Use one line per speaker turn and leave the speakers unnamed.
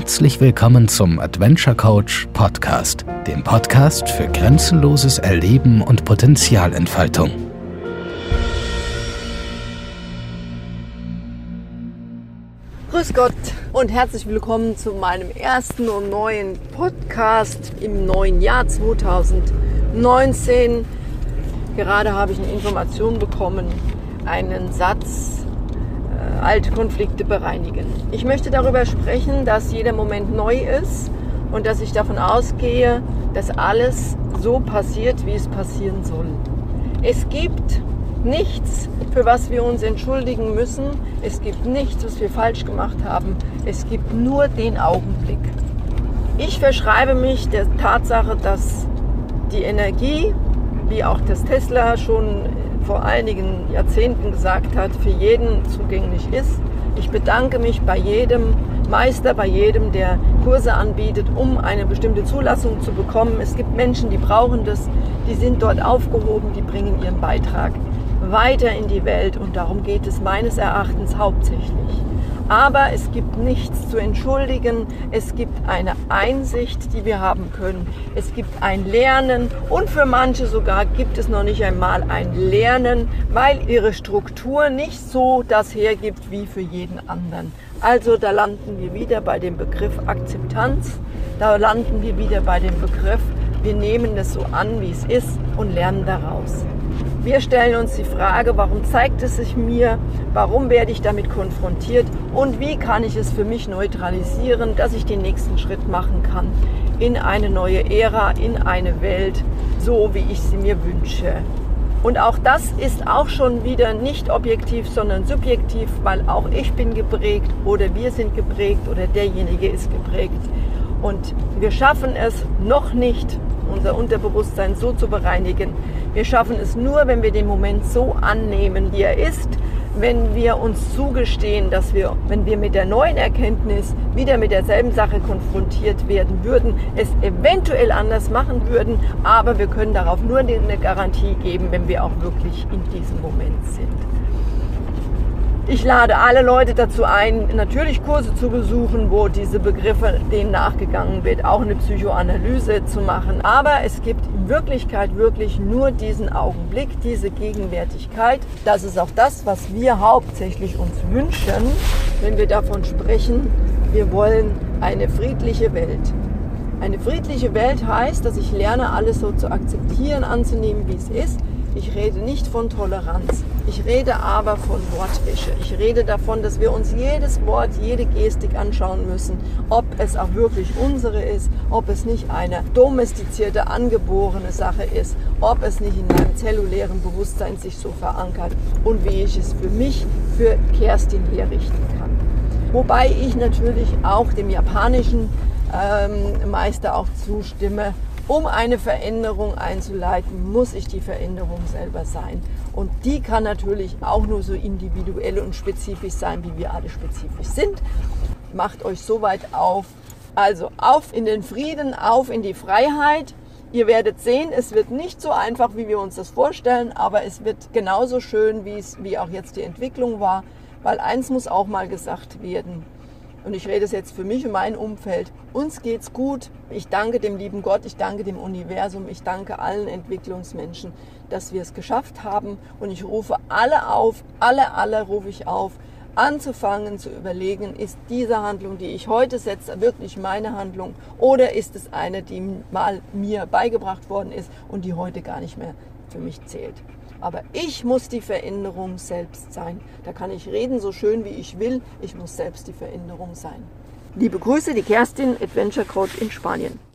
Herzlich willkommen zum Adventure Coach Podcast, dem Podcast für grenzenloses Erleben und Potenzialentfaltung.
Grüß Gott und herzlich willkommen zu meinem ersten und neuen Podcast im neuen Jahr 2019. Gerade habe ich eine Information bekommen, einen Satz alte Konflikte bereinigen. Ich möchte darüber sprechen, dass jeder Moment neu ist und dass ich davon ausgehe, dass alles so passiert, wie es passieren soll. Es gibt nichts, für was wir uns entschuldigen müssen. Es gibt nichts, was wir falsch gemacht haben. Es gibt nur den Augenblick. Ich verschreibe mich der Tatsache, dass die Energie, wie auch das Tesla schon vor einigen Jahrzehnten gesagt hat, für jeden zugänglich ist. Ich bedanke mich bei jedem Meister, bei jedem, der Kurse anbietet, um eine bestimmte Zulassung zu bekommen. Es gibt Menschen, die brauchen das, die sind dort aufgehoben, die bringen ihren Beitrag weiter in die Welt und darum geht es meines Erachtens hauptsächlich. Aber es gibt nichts zu entschuldigen. Es gibt eine Einsicht, die wir haben können. Es gibt ein Lernen und für manche sogar gibt es noch nicht einmal ein Lernen, weil ihre Struktur nicht so das hergibt wie für jeden anderen. Also da landen wir wieder bei dem Begriff Akzeptanz. Da landen wir wieder bei dem Begriff, wir nehmen es so an, wie es ist und lernen daraus. Wir stellen uns die Frage, warum zeigt es sich mir, warum werde ich damit konfrontiert und wie kann ich es für mich neutralisieren, dass ich den nächsten Schritt machen kann in eine neue Ära, in eine Welt, so wie ich sie mir wünsche. Und auch das ist auch schon wieder nicht objektiv, sondern subjektiv, weil auch ich bin geprägt oder wir sind geprägt oder derjenige ist geprägt. Und wir schaffen es noch nicht, unser Unterbewusstsein so zu bereinigen. Wir schaffen es nur, wenn wir den Moment so annehmen, wie er ist, wenn wir uns zugestehen, dass wir, wenn wir mit der neuen Erkenntnis wieder mit derselben Sache konfrontiert werden würden, es eventuell anders machen würden, aber wir können darauf nur eine Garantie geben, wenn wir auch wirklich in diesem Moment sind. Ich lade alle Leute dazu ein, natürlich Kurse zu besuchen, wo diese Begriffe denen nachgegangen wird, auch eine Psychoanalyse zu machen. Aber es gibt in Wirklichkeit wirklich nur diesen Augenblick, diese Gegenwärtigkeit. Das ist auch das, was wir hauptsächlich uns wünschen, wenn wir davon sprechen, wir wollen eine friedliche Welt. Eine friedliche Welt heißt, dass ich lerne, alles so zu akzeptieren, anzunehmen, wie es ist ich rede nicht von Toleranz. Ich rede aber von Wortwäsche. Ich rede davon, dass wir uns jedes Wort, jede Gestik anschauen müssen, ob es auch wirklich unsere ist, ob es nicht eine domestizierte, angeborene Sache ist, ob es nicht in meinem zellulären Bewusstsein sich so verankert und wie ich es für mich, für Kerstin herrichten kann. Wobei ich natürlich auch dem japanischen ähm, Meister auch zustimme, um eine Veränderung einzuleiten, muss ich die Veränderung selber sein. Und die kann natürlich auch nur so individuell und spezifisch sein, wie wir alle spezifisch sind. Macht euch so weit auf. Also auf in den Frieden, auf in die Freiheit. Ihr werdet sehen, es wird nicht so einfach, wie wir uns das vorstellen, aber es wird genauso schön, wie es, wie auch jetzt die Entwicklung war. Weil eins muss auch mal gesagt werden und ich rede es jetzt für mich und mein Umfeld, uns geht's gut. Ich danke dem lieben Gott, ich danke dem Universum, ich danke allen Entwicklungsmenschen, dass wir es geschafft haben. Und ich rufe alle auf, alle, alle rufe ich auf, anzufangen zu überlegen, ist diese Handlung, die ich heute setze, wirklich meine Handlung oder ist es eine, die mal mir beigebracht worden ist und die heute gar nicht mehr für mich zählt. Aber ich muss die Veränderung selbst sein. Da kann ich reden so schön wie ich will. Ich muss selbst die Veränderung sein. Liebe Grüße, die Kerstin, Adventure Coach in Spanien.